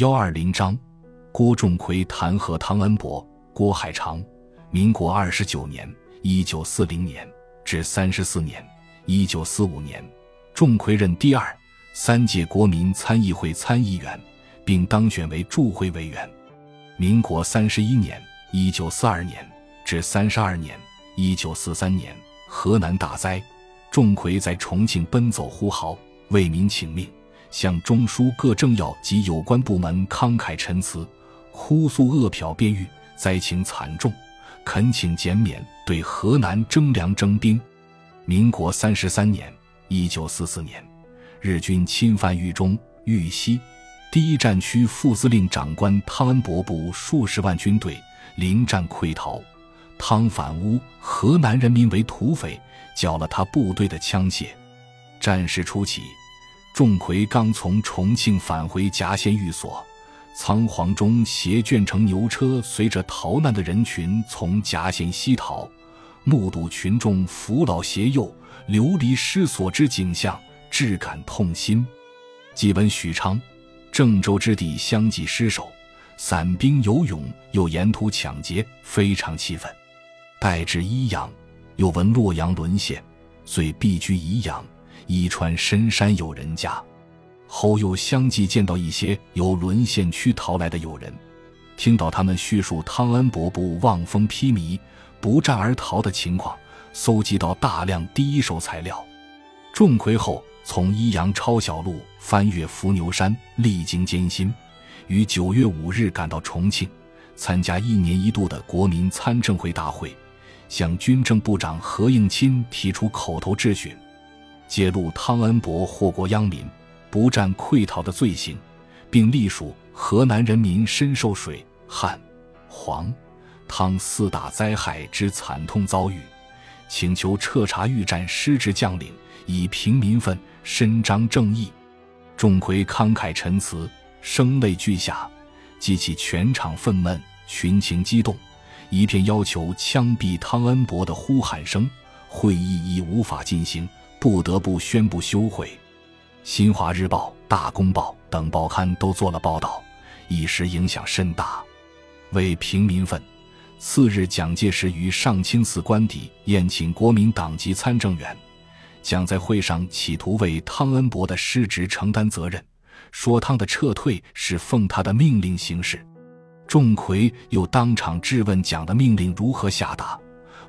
幺二零章，郭仲奎弹劾汤恩伯、郭海长。民国二十九年（一九四零年）至三十四年（一九四五年），仲奎任第二、三届国民参议会参议员，并当选为驻会委员。民国三十一年（一九四二年）至三十二年（一九四三年），河南大灾，仲奎在重庆奔走呼号，为民请命。向中枢各政要及有关部门慷慨陈词，呼诉饿殍边狱，灾情惨重，恳请减免对河南征粮征兵。民国三十三年（一九四四年），日军侵犯豫中、豫西第一战区副司令长官汤恩伯部数十万军队临战溃逃，汤反诬河南人民为土匪，缴了他部队的枪械。战事初起。仲奎刚从重庆返回夹县寓所，仓皇中携卷乘牛车，随着逃难的人群从夹县西逃，目睹群众扶老携幼、流离失所之景象，至感痛心。既闻许昌、郑州之地相继失守，散兵游勇，又沿途抢劫，非常气愤。待至宜阳，又闻洛阳沦陷，遂避居宜阳。伊川深山有人家，后又相继见到一些由沦陷区逃来的友人，听到他们叙述汤恩伯部望风披靡、不战而逃的情况，搜集到大量第一手材料。仲奎后从宜阳抄小路，翻越伏牛山，历经艰辛，于九月五日赶到重庆，参加一年一度的国民参政会大会，向军政部长何应钦提出口头质询。揭露汤恩伯祸国殃民、不战溃逃的罪行，并隶属河南人民深受水旱、黄、汤四大灾害之惨痛遭遇，请求彻查御战失职将领，以平民愤，伸张正义。钟馗慷慨陈词，声泪俱下，激起全场愤懑，群情激动，一片要求枪毙汤恩伯的呼喊声，会议已无法进行。不得不宣布休会，《新华日报》《大公报》等报刊都做了报道，一时影响甚大。为平民愤，次日蒋介石于上清寺官邸宴请国民党籍参政员，蒋在会上企图为汤恩伯的失职承担责任，说汤的撤退是奉他的命令行事。钟馗又当场质问蒋的命令如何下达。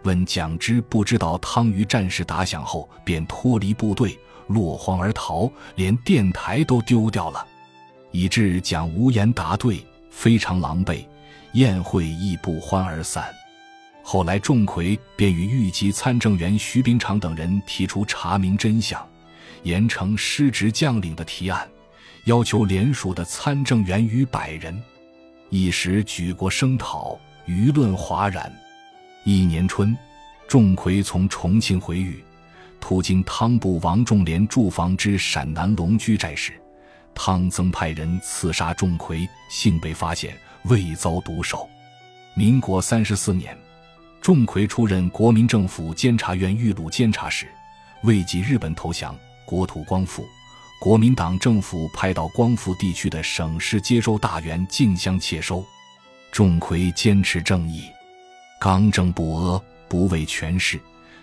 问蒋知不知道汤于战事打响后便脱离部队落荒而逃，连电台都丢掉了，以致蒋无言答对，非常狼狈。宴会亦不欢而散。后来仲奎便与豫籍参政员徐秉常等人提出查明真相、严惩失职将领的提案，要求联署的参政员逾百人，一时举国声讨，舆论哗然。一年春，仲奎从重庆回豫，途经汤部王仲廉驻防之陕南龙居寨时，汤曾派人刺杀仲奎，幸被发现，未遭毒手。民国三十四年，仲奎出任国民政府监察院豫鲁监察使，未及日本投降，国土光复，国民党政府派到光复地区的省市接收大员竞相窃收，仲奎坚持正义。刚正不阿，不畏权势，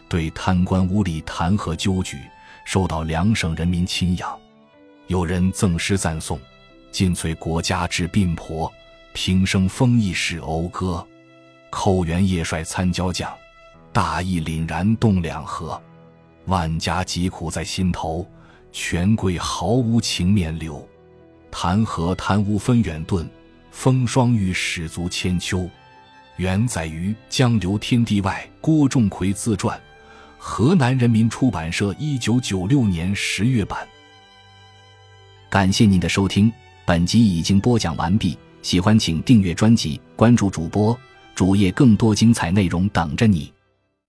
对贪官污吏弹劾纠举，受到两省人民钦仰。有人赠诗赞颂：“尽瘁国家之病婆，平生丰义是讴歌。寇元叶帅参椒将，大义凛然动两河。万家疾苦在心头，权贵毫无情面留。弹劾贪污分远遁，风霜雨始足千秋。”原载于《江流天地外》郭仲魁自传，河南人民出版社一九九六年十月版。感谢您的收听，本集已经播讲完毕。喜欢请订阅专辑，关注主播主页，更多精彩内容等着你。